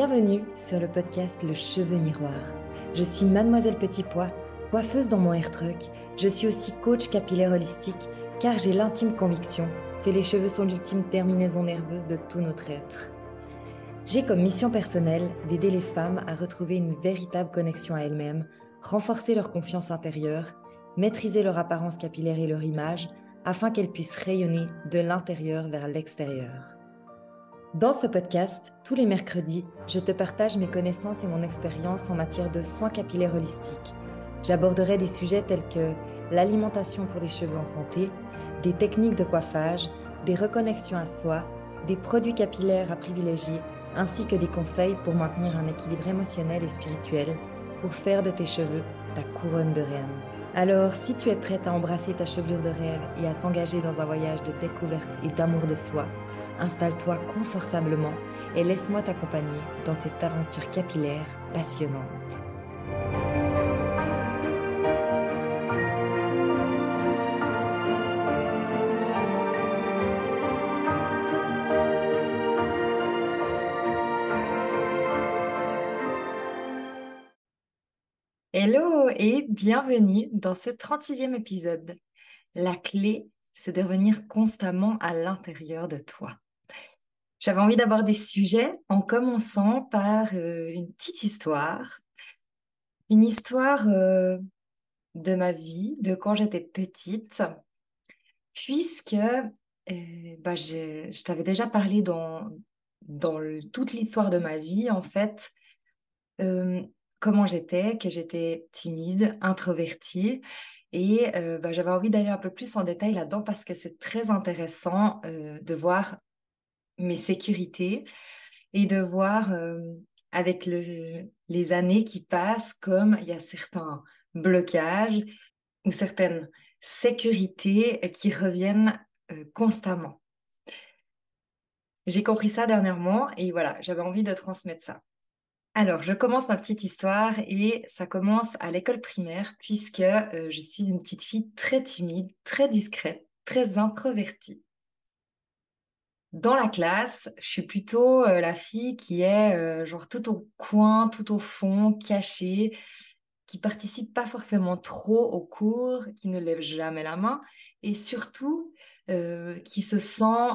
Bienvenue sur le podcast Le Cheveu Miroir. Je suis Mademoiselle Petit Pois, coiffeuse dans mon hair truck. Je suis aussi coach capillaire holistique car j'ai l'intime conviction que les cheveux sont l'ultime terminaison nerveuse de tout notre être. J'ai comme mission personnelle d'aider les femmes à retrouver une véritable connexion à elles-mêmes, renforcer leur confiance intérieure, maîtriser leur apparence capillaire et leur image afin qu'elles puissent rayonner de l'intérieur vers l'extérieur. Dans ce podcast, tous les mercredis, je te partage mes connaissances et mon expérience en matière de soins capillaires holistiques. J'aborderai des sujets tels que l'alimentation pour les cheveux en santé, des techniques de coiffage, des reconnexions à soi, des produits capillaires à privilégier, ainsi que des conseils pour maintenir un équilibre émotionnel et spirituel, pour faire de tes cheveux ta couronne de reine. Alors, si tu es prête à embrasser ta chevelure de rêve et à t'engager dans un voyage de découverte et d'amour de soi, installe-toi confortablement et laisse-moi t'accompagner dans cette aventure capillaire passionnante. Hello et bienvenue dans ce 36e épisode. La clé, c'est de revenir constamment à l'intérieur de toi. J'avais envie d'aborder ce sujet en commençant par euh, une petite histoire. Une histoire euh, de ma vie, de quand j'étais petite, puisque euh, bah, je, t'avais déjà parlé dans, dans toute l'histoire de ma vie, en fait, comment j'étais, que j'étais timide, introvertie. Et bah, j'avais envie d'aller un peu plus en détail là-dedans parce que c'est très intéressant de voir mes sécurités et de voir euh, avec le, les années qui passent comme il y a certains blocages ou certaines sécurités qui reviennent euh, constamment. J'ai compris ça dernièrement et voilà, j'avais envie de transmettre ça. Alors, je commence ma petite histoire et ça commence à l'école primaire puisque euh, je suis une petite fille très timide, très discrète, très introvertie. Dans la classe, je suis plutôt euh, la fille qui est euh, genre tout au coin, tout au fond, cachée, qui participe pas forcément trop au cours, qui ne lève jamais la main et surtout euh, qui se sent,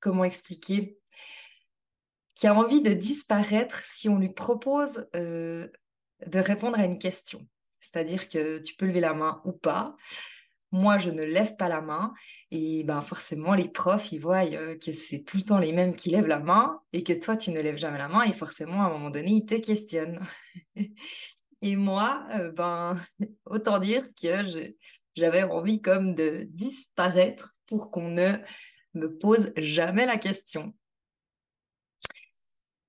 comment expliquer, qui a envie de disparaître si on lui propose de répondre à une question. C'est-à-dire que tu peux lever la main ou pas moi, je ne lève pas la main. Et ben, forcément, les profs, ils voient euh, que c'est tout le temps les mêmes qui lèvent la main et que toi, tu ne lèves jamais la main. Et forcément, à un moment donné, ils te questionnent. et moi, euh, ben, autant dire que j'avais envie comme de disparaître pour qu'on ne me pose jamais la question.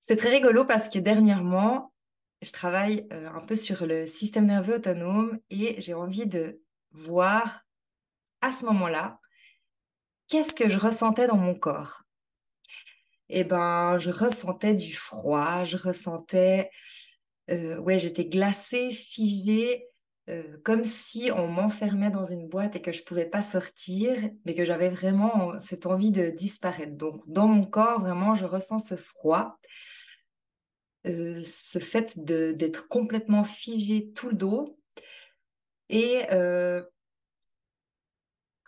C'est très rigolo parce que dernièrement, je travaille euh, un peu sur le système nerveux autonome et j'ai envie de voir à ce moment-là, qu'est-ce que je ressentais dans mon corps? Eh ben, je ressentais du froid, je ressentais, euh, ouais, j'étais glacée, figée, euh, comme si on m'enfermait dans une boîte et que je pouvais pas sortir, mais que j'avais vraiment cette envie de disparaître. Donc, dans mon corps, vraiment, je ressens ce froid. Euh, ce fait d'être complètement figé tout le dos et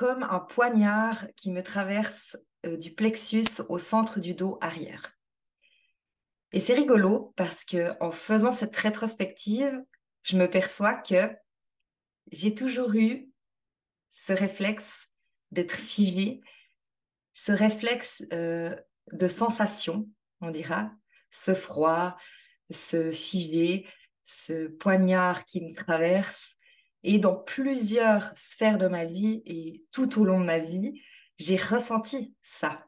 comme un poignard qui me traverse euh, du plexus au centre du dos arrière. Et c'est rigolo parce que en faisant cette rétrospective, je me perçois que j'ai toujours eu ce réflexe d'être figé, ce réflexe euh, de sensation, on dira, ce froid, ce figé, ce poignard qui me traverse, et dans plusieurs sphères de ma vie et tout au long de ma vie, j'ai ressenti ça.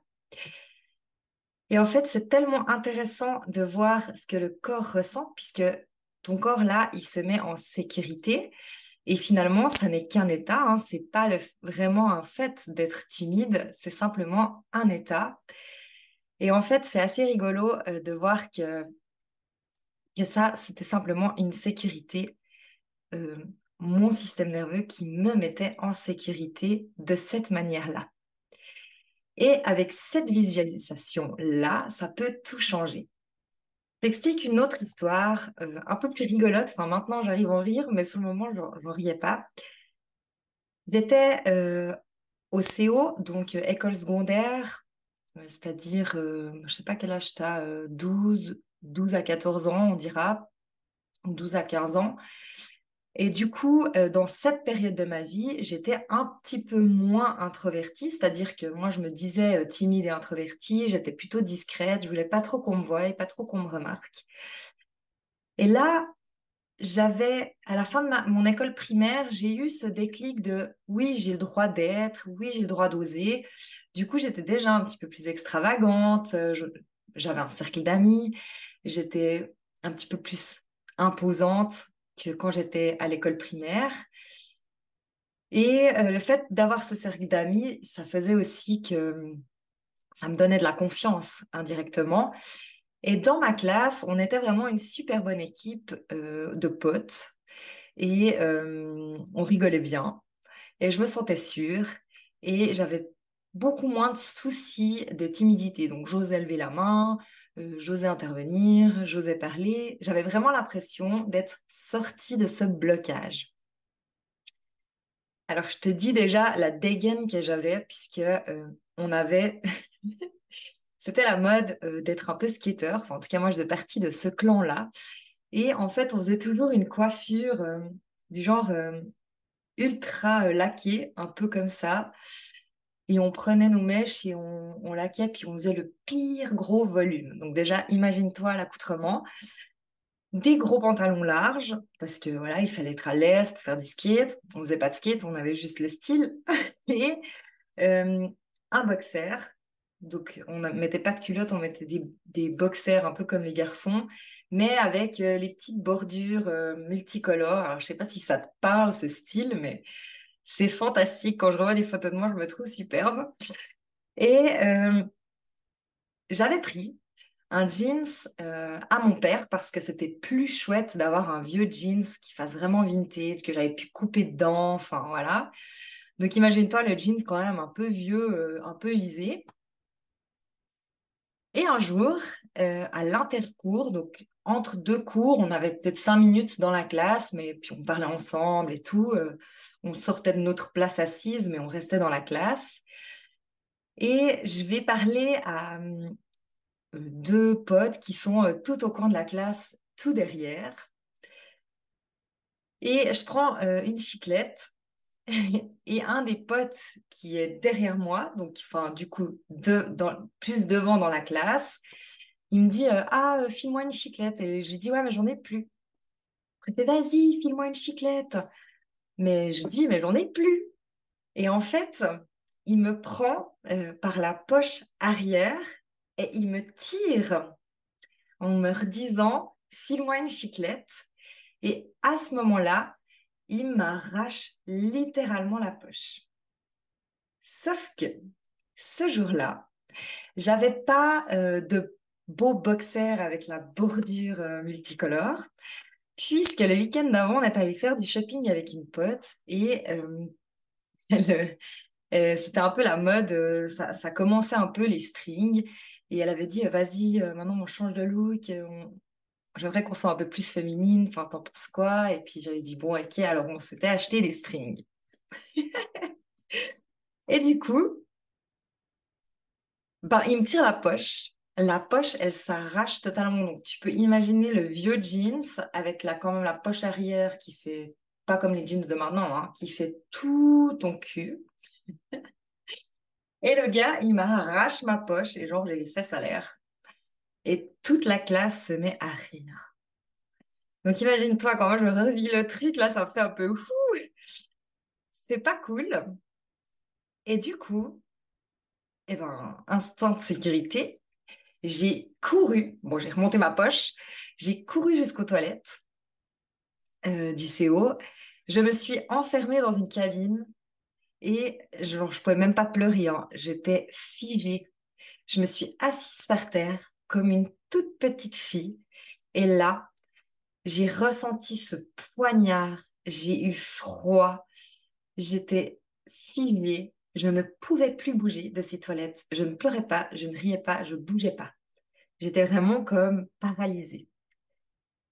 Et en fait, c'est tellement intéressant de voir ce que le corps ressent, puisque ton corps, là, il se met en sécurité. Et finalement, ça n'est qu'un état, hein. c'est pas vraiment un fait d'être timide, c'est simplement un état. Et en fait, c'est assez rigolo euh, de voir que, que ça, c'était simplement une sécurité euh, mon système nerveux qui me mettait en sécurité de cette manière-là. Et avec cette visualisation-là, ça peut tout changer. J'explique une autre histoire, euh, un peu plus rigolote. Enfin, maintenant, j'arrive à en rire, mais sur le moment, je n'en riais pas. J'étais euh, au CO, donc euh, école secondaire, c'est-à-dire, je ne sais pas quel âge tu as, 12, 12 à 14 ans, on dira, 12 à 15 ans. Et du coup, euh, dans cette période de ma vie, j'étais un petit peu moins introvertie, c'est-à-dire que moi, je me disais euh, timide et introvertie, j'étais plutôt discrète, je voulais pas trop qu'on me voie, pas trop qu'on me remarque. Et là, j'avais, à la fin de mon école primaire, j'ai eu ce déclic de oui, j'ai le droit d'être, oui, j'ai le droit d'oser. Du coup, j'étais déjà un petit peu plus extravagante, euh, j'avais un cercle d'amis, j'étais un petit peu plus imposante, que quand j'étais à l'école primaire. Et euh, le fait d'avoir ce cercle d'amis, ça faisait aussi que ça me donnait de la confiance indirectement. Et dans ma classe, on était vraiment une super bonne équipe euh, de potes et euh, on rigolait bien et je me sentais sûre et j'avais beaucoup moins de soucis de timidité. Donc j'osais lever la main, euh, j'osais intervenir, j'osais parler. J'avais vraiment l'impression d'être sortie de ce blocage. Alors, je te dis déjà la dégaine que j'avais, puisque euh, on avait. C'était la mode euh, d'être un peu skater. Enfin, en tout cas, moi, je faisais partie de ce clan-là. Et en fait, on faisait toujours une coiffure du genre ultra laquée, un peu comme ça et on prenait nos mèches et on, on laquait, puis on faisait le pire gros volume. Donc déjà, imagine-toi l'accoutrement. Des gros pantalons larges, parce que voilà, il fallait être à l'aise pour faire du skate. On faisait pas de skate, on avait juste le style. et un boxer. Donc on ne mettait pas de culotte, on mettait des, boxers un peu comme les garçons, mais avec euh, les petites bordures euh, multicolores. Alors je sais pas si ça te parle ce style, mais c'est fantastique. Quand je revois des photos de moi, je me trouve superbe. Et euh, j'avais pris un jeans euh, à mon père parce que c'était plus chouette d'avoir un vieux jeans qui fasse vraiment vintage, que j'avais pu couper dedans, enfin voilà. Donc imagine-toi le jeans quand même un peu vieux, euh, un peu usé. Et un jour, à l'intercours, donc entre deux cours, on avait peut-être cinq minutes dans la classe, mais puis on parlait ensemble et tout on sortait de notre place assise, mais on restait dans la classe. Et je vais parler à euh, deux potes qui sont euh, tout au coin de la classe, tout derrière. Et je prends euh, une chiclette et un des potes qui est derrière moi, donc enfin du coup plus devant dans la classe, il me dit ah file-moi une chiclette et je lui dis ouais mais j'en ai plus. Vas-y file-moi une chiclette. Mais je dis, mais j'en ai plus. Et en fait, il me prend euh, par la poche arrière et il me tire en me redisant, file-moi une chiclette. Et à ce moment-là, il m'arrache littéralement la poche. Sauf que ce jour-là, j'avais pas euh, de beau boxer avec la bordure euh, multicolore puisque le week-end d'avant, on est allé faire du shopping avec une pote et euh, c'était un peu la mode, ça, commençait un peu les strings et elle avait dit vas-y, maintenant on change de look, j'aimerais qu'on soit un peu plus féminine, enfin t'en penses quoi? Et puis j'avais dit bon ok, alors on s'était acheté des strings. et du coup, ben, il me tire la poche la poche, elle s'arrache totalement. Donc, tu peux imaginer le vieux jeans avec la, quand même la poche arrière qui fait, pas comme les jeans de maintenant, hein, qui fait tout ton cul. et le gars, il m'arrache ma poche et genre, j'ai les fesses à l'air. Et toute la classe se met à rire. Donc, imagine-toi, quand moi je revis le truc, là, ça fait un peu fou. C'est pas cool. Et du coup, eh ben, instant de sécurité, j'ai couru, bon, j'ai remonté ma poche, j'ai couru jusqu'aux toilettes euh, du CO. Je me suis enfermée dans une cabine et je ne pouvais même pas pleurer. Hein. J'étais figée. Je me suis assise par terre comme une toute petite fille. Et là, j'ai ressenti ce poignard. J'ai eu froid. J'étais figée. Je ne pouvais plus bouger de ces toilettes. Je ne pleurais pas, je ne riais pas, je bougeais pas. J'étais vraiment comme paralysée.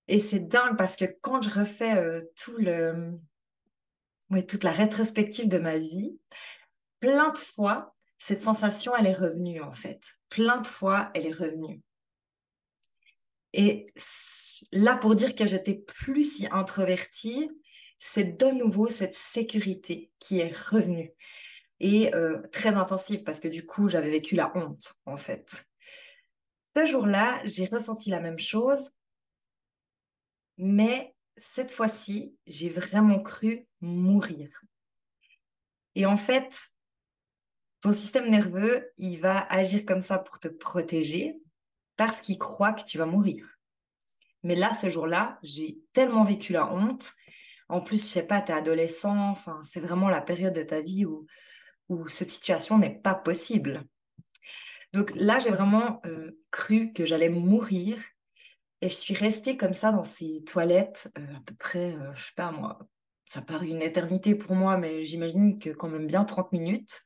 Et c'est dingue parce que quand je refais euh, tout le, ouais, toute la rétrospective de ma vie, plein de fois, cette sensation, elle est revenue en fait. Plein de fois, elle est revenue. Et là, pour dire que j'étais plus si introvertie, c'est de nouveau cette sécurité qui est revenue et euh, très intensive parce que du coup, j'avais vécu la honte en fait. Ce jour-là, j'ai ressenti la même chose, mais cette fois-ci, j'ai vraiment cru mourir. Et en fait, ton système nerveux, il va agir comme ça pour te protéger parce qu'il croit que tu vas mourir. Mais là, ce jour-là, j'ai tellement vécu la honte. En plus, je sais pas, tu es adolescent, enfin, c'est vraiment la période de ta vie où, où cette situation n'est pas possible. Donc là, j'ai vraiment euh, cru que j'allais mourir et je suis restée comme ça dans ces toilettes euh, à peu près, euh, je sais pas moi, ça paraît une éternité pour moi, mais j'imagine que quand même bien 30 minutes.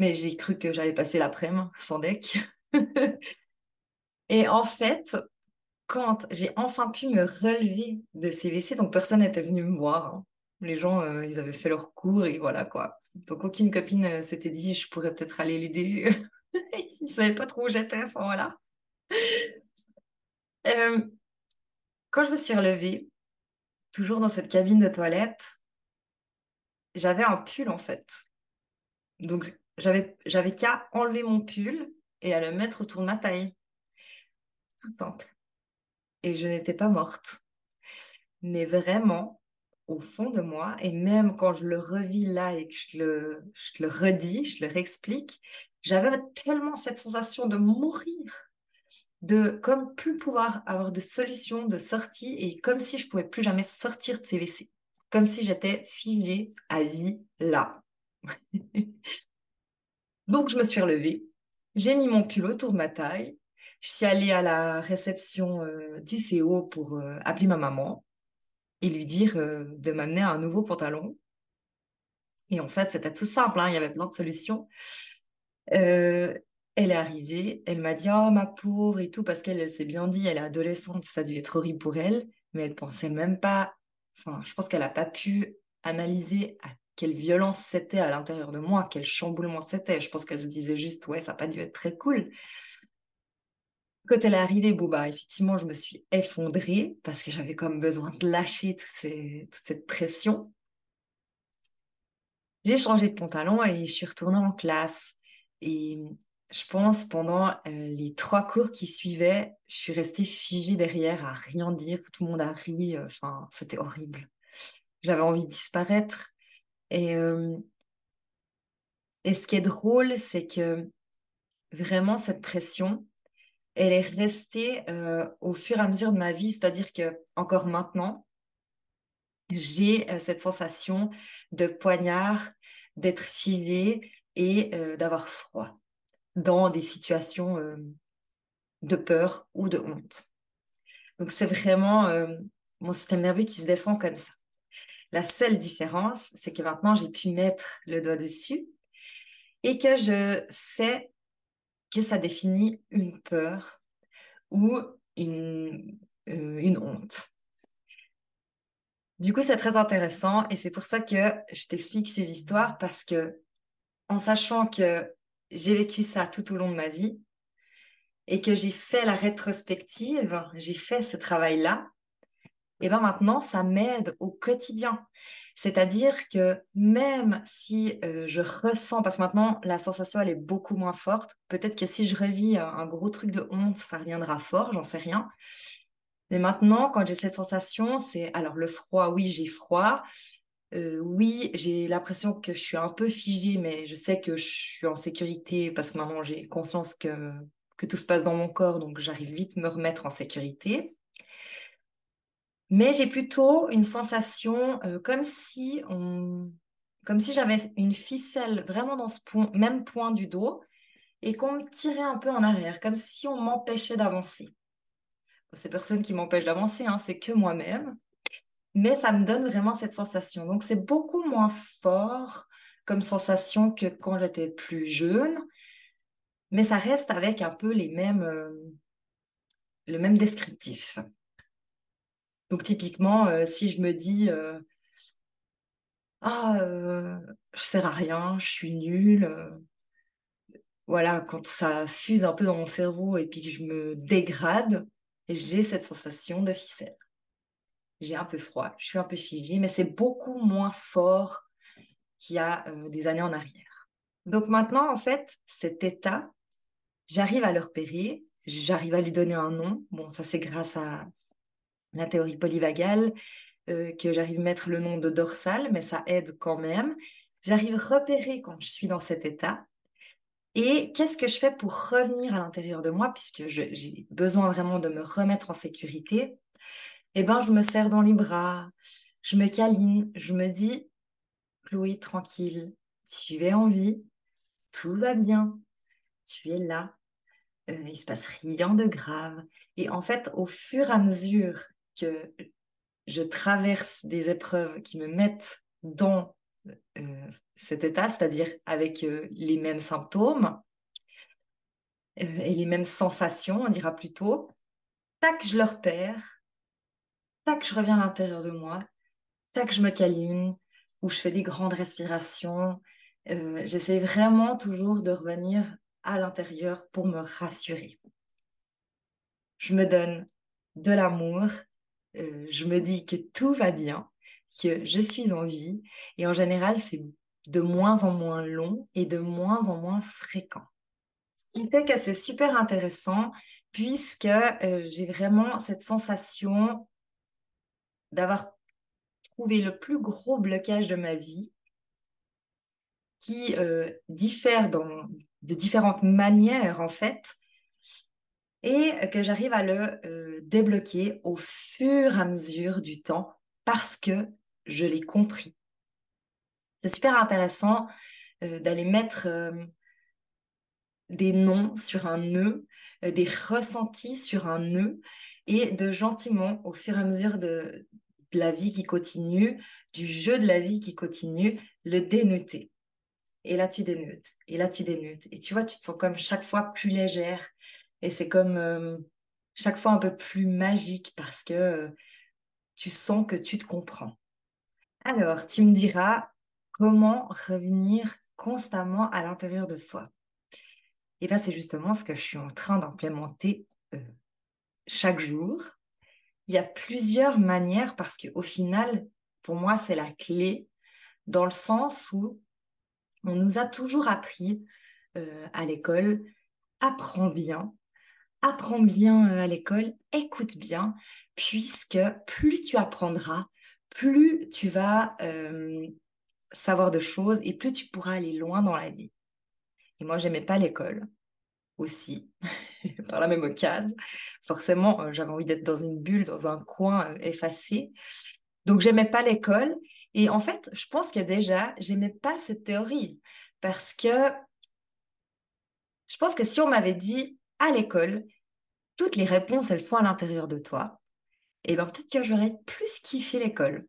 Mais j'ai cru que j'allais passer l'après-midi sans deck. et en fait, quand j'ai enfin pu me relever de ces WC, donc personne n'était venu me voir. Hein. Les gens, euh, ils avaient fait leur cours et voilà quoi. Donc aucune copine euh, s'était dit je pourrais peut-être aller l'aider. ils ne savaient pas trop où j'étais. Enfin voilà. Euh, quand je me suis relevée, toujours dans cette cabine de toilette, j'avais un pull en fait. Donc j'avais, qu'à enlever mon pull et à le mettre autour de ma taille. Tout simple. Et je n'étais pas morte. Mais vraiment, au fond de moi, et même quand je le revis là et que je le, je le redis, je le réexplique, j'avais tellement cette sensation de mourir, de comme plus pouvoir avoir de solution, de sortie, et comme si je pouvais plus jamais sortir de ces WC, comme si j'étais figée à vie là. Donc, je me suis relevée, j'ai mis mon pull autour de ma taille, je suis allée à la réception euh, du CO pour euh, appeler ma maman et lui dire euh, de m'amener un nouveau pantalon. Et en fait, c'était tout simple, hein, il y avait plein de solutions. elle est arrivée, elle m'a dit Oh, ma pauvre et tout, parce qu'elle s'est bien dit, elle est adolescente, ça a dû être horrible pour elle, mais elle pensait même pas, enfin, je pense qu'elle n'a pas pu analyser à quelle violence c'était à l'intérieur de moi, quel chamboulement c'était. Je pense qu'elle se disait juste, ouais, ça n'a pas dû être très cool. Quand elle est arrivée, bon, bah, effectivement, je me suis effondrée parce que j'avais comme besoin de lâcher toute cette pression. J'ai changé de pantalon et je suis retournée en classe. Et je pense pendant euh, les trois cours qui suivaient, je suis restée figée derrière à rien dire. Tout le monde a ri. Euh, enfin, c'était horrible. J'avais envie de disparaître. Et, et ce qui est drôle, c'est que vraiment cette pression, elle est restée au fur et à mesure de ma vie, c'est-à-dire que encore maintenant, j'ai cette sensation de poignard, d'être filée et d'avoir froid dans des situations de peur ou de honte. Donc c'est vraiment mon système nerveux qui se défend comme ça. La seule différence, c'est que maintenant, j'ai pu mettre le doigt dessus et que je sais que ça définit une peur ou une, euh, une honte. Du coup, c'est très intéressant et c'est pour ça que je t'explique ces histoires parce que en sachant que j'ai vécu ça tout au long de ma vie et que j'ai fait la rétrospective, j'ai fait ce travail-là, et bien maintenant, ça m'aide au quotidien. C'est-à-dire que même si euh, je ressens, parce que maintenant la sensation elle est beaucoup moins forte, peut-être que si je revis un, gros truc de honte, ça reviendra fort, j'en sais rien. Mais maintenant, quand j'ai cette sensation, c'est alors le froid, oui, j'ai froid. Euh, oui, j'ai l'impression que je suis un peu figée, mais je sais que je suis en sécurité parce que maintenant j'ai conscience que, que tout se passe dans mon corps, donc j'arrive vite me remettre en sécurité. Mais j'ai plutôt une sensation euh, comme si on, comme si j'avais une ficelle vraiment dans ce même point du dos et qu'on me tirait un peu en arrière, comme si on m'empêchait d'avancer. c'est personne qui m'empêche d'avancer, hein, c'est que moi-même. Mais ça me donne vraiment cette sensation. Donc c'est beaucoup moins fort comme sensation que quand j'étais plus jeune. mais ça reste avec un peu les mêmes, le même descriptif. Donc typiquement, si je me dis ah, je sers à rien, je suis nulle. voilà, quand ça fuse un peu dans mon cerveau et puis que je me dégrade, j'ai cette sensation de ficelle. J'ai un peu froid, je suis un peu figée, mais c'est beaucoup moins fort qu'il y a des années en arrière. Donc maintenant, en fait, cet état, j'arrive à le repérer, j'arrive à lui donner un nom. Bon, ça c'est grâce à la théorie polyvagale euh, que j'arrive à mettre le nom de dorsal, mais ça aide quand même. J'arrive à repérer quand je suis dans cet état. Et qu'est-ce que je fais pour revenir à l'intérieur de moi, puisque j'ai besoin vraiment de me remettre en sécurité? Eh bien, je me serre dans les bras, je me câline, je me dis, Chloé, tranquille, tu es en vie, tout va bien, tu es là, euh, il se passe rien de grave. Et en fait, au fur et à mesure que je traverse des épreuves qui me mettent dans euh, cet état, c'est-à-dire avec euh, les mêmes symptômes euh, et les mêmes sensations, on dira plutôt, tac, je le repère, tac, je reviens à l'intérieur de moi, tac, je me câline, ou je fais des grandes respirations. J'essaie vraiment toujours de revenir à l'intérieur pour me rassurer. Je me donne de l'amour, euh, je me dis que tout va bien, que je suis en vie. Et en général, c'est de moins en moins long et de moins en moins fréquent. Ce qui fait que c'est super intéressant puisque euh, j'ai vraiment cette sensation d'avoir trouvé le plus gros blocage de ma vie qui euh, diffère de différentes manières en fait, et que j'arrive à le euh, débloquer au fur et à mesure du temps parce que je l'ai compris. C'est super intéressant euh, d'aller mettre euh, des noms sur un nœud, des ressentis sur un nœud et de gentiment, au fur et à mesure de, la vie qui continue, du jeu de la vie qui continue, le dénouter. Et là, tu dénutes. Et là, tu dénutes. Et tu vois, tu te sens comme chaque fois plus légère, et c'est comme euh, chaque fois un peu plus magique parce que euh, tu sens que tu te comprends. Alors, tu me diras comment revenir constamment à l'intérieur de soi. Et bien, c'est justement ce que je suis en train d'implémenter euh, chaque jour. Il y a plusieurs manières parce qu'au final, pour moi, c'est la clé dans le sens où on nous a toujours appris à l'école, apprends bien, apprends bien euh, à l'école, écoute bien, puisque plus tu apprendras, plus tu vas euh, savoir de choses et plus tu pourras aller loin dans la vie. Et moi, j'aimais pas l'école aussi, par la même occasion. Forcément, euh, j'avais envie d'être dans une bulle, dans un coin effacé. Donc, j'aimais pas l'école. Et en fait, je pense que déjà, j'aimais pas cette théorie parce que je pense que si on m'avait dit à l'école, toutes les réponses, elles sont à l'intérieur de toi, et bien peut-être que j'aurais plus kiffé l'école.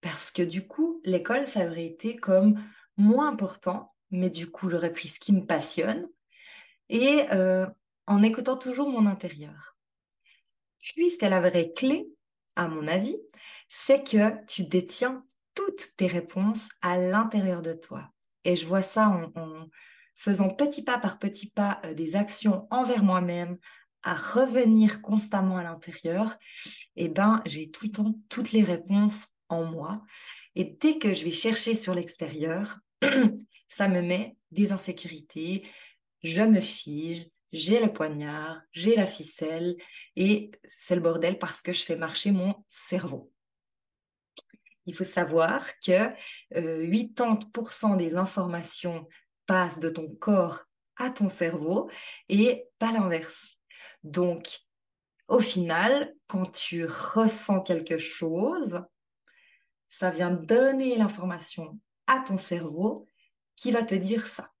Parce que du coup, l'école, ça aurait été comme moins important, mais du coup, j'aurais pris ce qui me passionne, et euh, en écoutant toujours mon intérieur. Puisque la vraie clé, à mon avis, c'est que tu détiens toutes tes réponses à l'intérieur de toi. Et je vois ça en, faisant petit pas par petit pas euh, des actions envers moi-même, à revenir constamment à l'intérieur, eh ben, j'ai tout le temps toutes les réponses en moi. Et dès que je vais chercher sur l'extérieur, ça me met des insécurités, je me fige, j'ai le poignard, j'ai la ficelle, et c'est le bordel parce que je fais marcher mon cerveau. Il faut savoir que 80% euh, des informations passe de ton corps à ton cerveau et pas l'inverse. Donc, au final, quand tu ressens quelque chose, ça vient donner l'information à ton cerveau qui va te dire ça.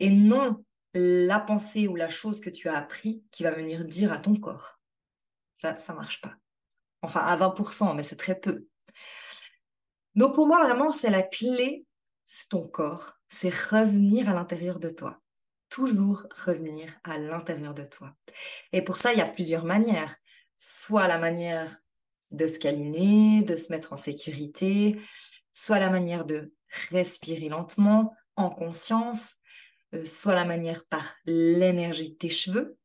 Et non la pensée ou la chose que tu as appris qui va venir dire à ton corps. Ça, ça marche pas. Enfin, à 20%, mais c'est très peu. Donc, pour moi, vraiment, c'est la clé, c'est ton corps c'est revenir à l'intérieur de toi. toujours revenir à l'intérieur de toi. Et pour ça, il y a plusieurs manières. Soit la manière de se câliner, de se mettre en sécurité, soit la manière de respirer lentement, en conscience, euh, soit la manière par l'énergie de tes cheveux,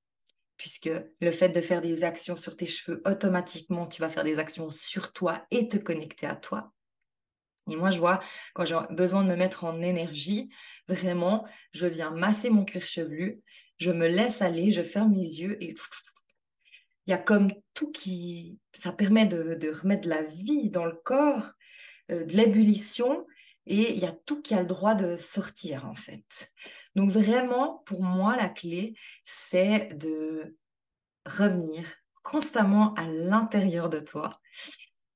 puisque le fait de faire des actions sur tes cheveux, automatiquement, tu vas faire des actions sur toi et te connecter à toi. Et moi, je vois, quand j'ai besoin de me mettre en énergie, vraiment, je viens masser mon cuir chevelu, je me laisse aller, je ferme les yeux et il y a comme tout qui, ça permet de, remettre de la vie dans le corps, euh, de l'ébullition, et il y a tout qui a le droit de sortir en fait. Donc vraiment, pour moi, la clé, c'est de revenir constamment à l'intérieur de toi.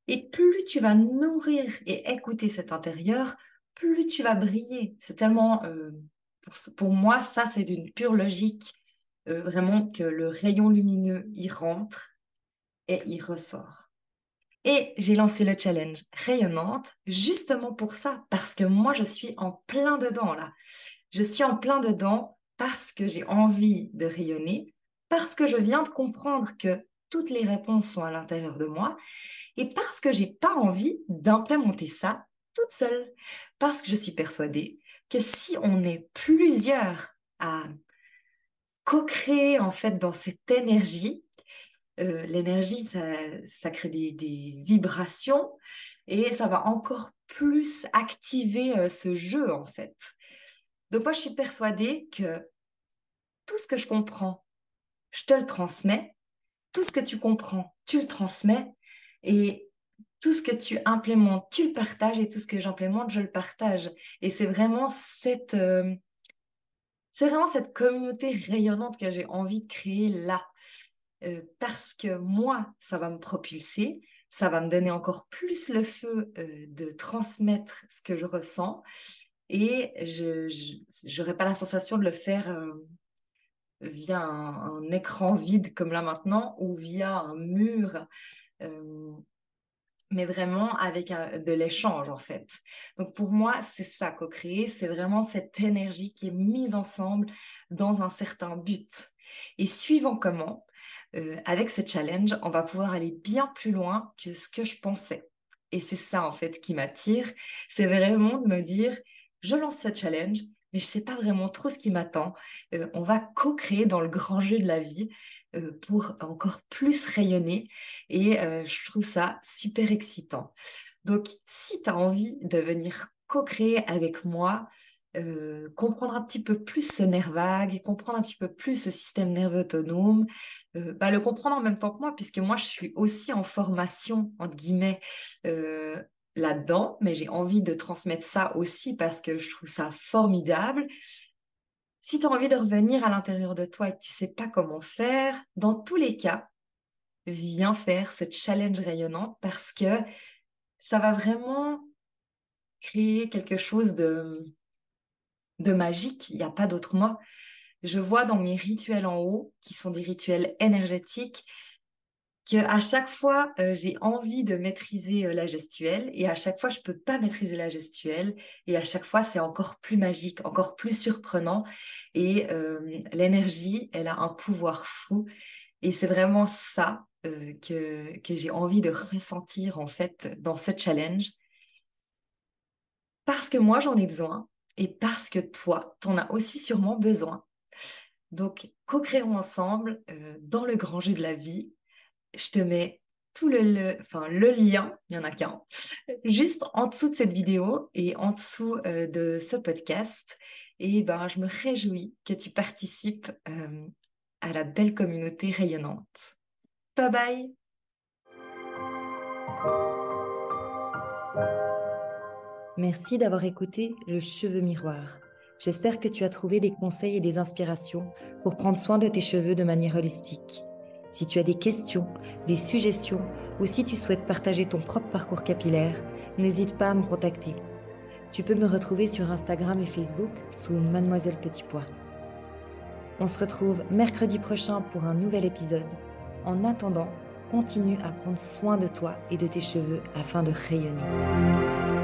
Et plus tu vas nourrir et écouter cet intérieur, plus tu vas briller. C'est tellement, euh, pour, moi, ça, c'est d'une pure logique, euh, vraiment que le rayon lumineux y rentre et y ressort. Et j'ai lancé le challenge rayonnante justement pour ça, parce que moi, je suis en plein dedans là. Je suis en plein dedans parce que j'ai envie de rayonner, parce que je viens de comprendre que toutes les réponses sont à l'intérieur de moi et parce que j'ai pas envie d'implémenter ça toute seule. Parce que je suis persuadée que si on est plusieurs à co-créer en fait dans cette énergie, euh, l'énergie, ça, crée des, vibrations et ça va encore plus activer euh, ce jeu en fait. Donc moi, je suis persuadée que tout ce que je comprends, je te le transmets. Tout ce que tu comprends, tu le transmets. Et tout ce que tu implémentes, tu le partages. Et tout ce que j'implémente, je le partage. Et c'est vraiment cette... Euh, cette communauté rayonnante que j'ai envie de créer là. Euh, parce que moi, ça va me propulser, ça va me donner encore plus le feu euh, de transmettre ce que je ressens et je n'aurai pas la sensation de le faire via un, écran vide comme là maintenant ou via un mur, mais vraiment avec de l'échange en fait. Donc pour moi, c'est ça co-créer, c'est vraiment cette énergie qui est mise ensemble dans un certain but. Et suivant comment, euh, avec ce challenge, on va pouvoir aller bien plus loin que ce que je pensais. Et c'est ça, en fait, qui m'attire. C'est vraiment de me dire, je lance ce challenge, mais je ne sais pas vraiment trop ce qui m'attend. Euh, on va co-créer dans le grand jeu de la vie euh, pour encore plus rayonner. Et je trouve ça super excitant. Donc, si tu as envie de venir co-créer avec moi, euh, comprendre un petit peu plus ce nerf vague, comprendre un petit peu plus ce système nerveux autonome, euh, bah, le comprendre en même temps que moi, puisque moi, je suis aussi en formation, entre guillemets, euh, là-dedans, mais j'ai envie de transmettre ça aussi parce que je trouve ça formidable. Si tu as envie de revenir à l'intérieur de toi et que tu sais pas comment faire, dans tous les cas, viens faire ce challenge rayonnant parce que ça va vraiment créer quelque chose de, de magique, il n'y a pas d'autre mot. Je vois dans mes rituels en haut, qui sont des rituels énergétiques, que à chaque fois euh, j'ai envie de maîtriser euh, la gestuelle et à chaque fois je peux pas maîtriser la gestuelle et à chaque fois c'est encore plus magique, encore plus surprenant et euh, l'énergie elle a un pouvoir fou et c'est vraiment ça que que j'ai envie de ressentir en fait dans ce challenge parce que moi j'en ai besoin et parce que toi, tu en as aussi sûrement besoin. Donc, co-créons ensemble dans le grand jeu de la vie. Je te mets tout le, lien, il n'y en a qu'un, juste en dessous de cette vidéo et en dessous euh, de ce podcast. Et ben, je me réjouis que tu participes euh, à la belle communauté rayonnante. Bye bye Merci d'avoir écouté Le Cheveu Miroir. J'espère que tu as trouvé des conseils et des inspirations pour prendre soin de tes cheveux de manière holistique. Si tu as des questions, des suggestions ou si tu souhaites partager ton propre parcours capillaire, n'hésite pas à me contacter. Tu peux me retrouver sur Instagram et Facebook sous Mademoiselle Petit Pois. On se retrouve mercredi prochain pour un nouvel épisode. En attendant, continue à prendre soin de toi et de tes cheveux afin de rayonner.